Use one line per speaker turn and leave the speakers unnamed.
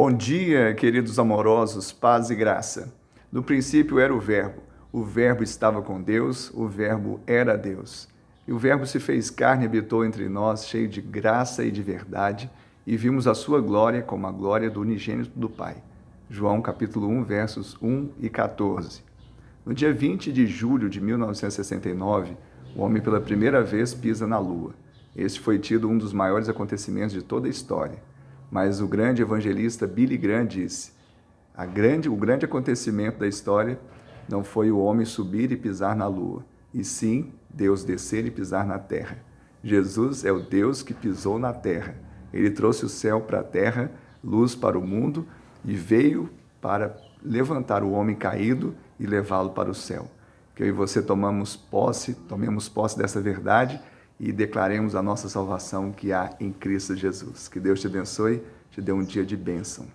Bom dia, queridos amorosos, paz e graça. No princípio era o Verbo, o Verbo estava com Deus, o Verbo era Deus. E o Verbo se fez carne e habitou entre nós, cheio de graça e de verdade, e vimos a sua glória como a glória do unigênito do Pai. João capítulo 1, versos 1 e 14. No dia 20 de julho de 1969, o homem pela primeira vez pisa na Lua. Este foi tido um dos maiores acontecimentos de toda a história. Mas o grande evangelista Billy Graham disse: grande, o grande acontecimento da história não foi o homem subir e pisar na lua, e sim Deus descer e pisar na terra. Jesus é o Deus que pisou na terra. Ele trouxe o céu para a terra, luz para o mundo e veio para levantar o homem caído e levá-lo para o céu. Que eu e você tomamos posse, tomemos posse dessa verdade e declaremos a nossa salvação que há em Cristo Jesus. Que Deus te abençoe, te dê um dia de bênção.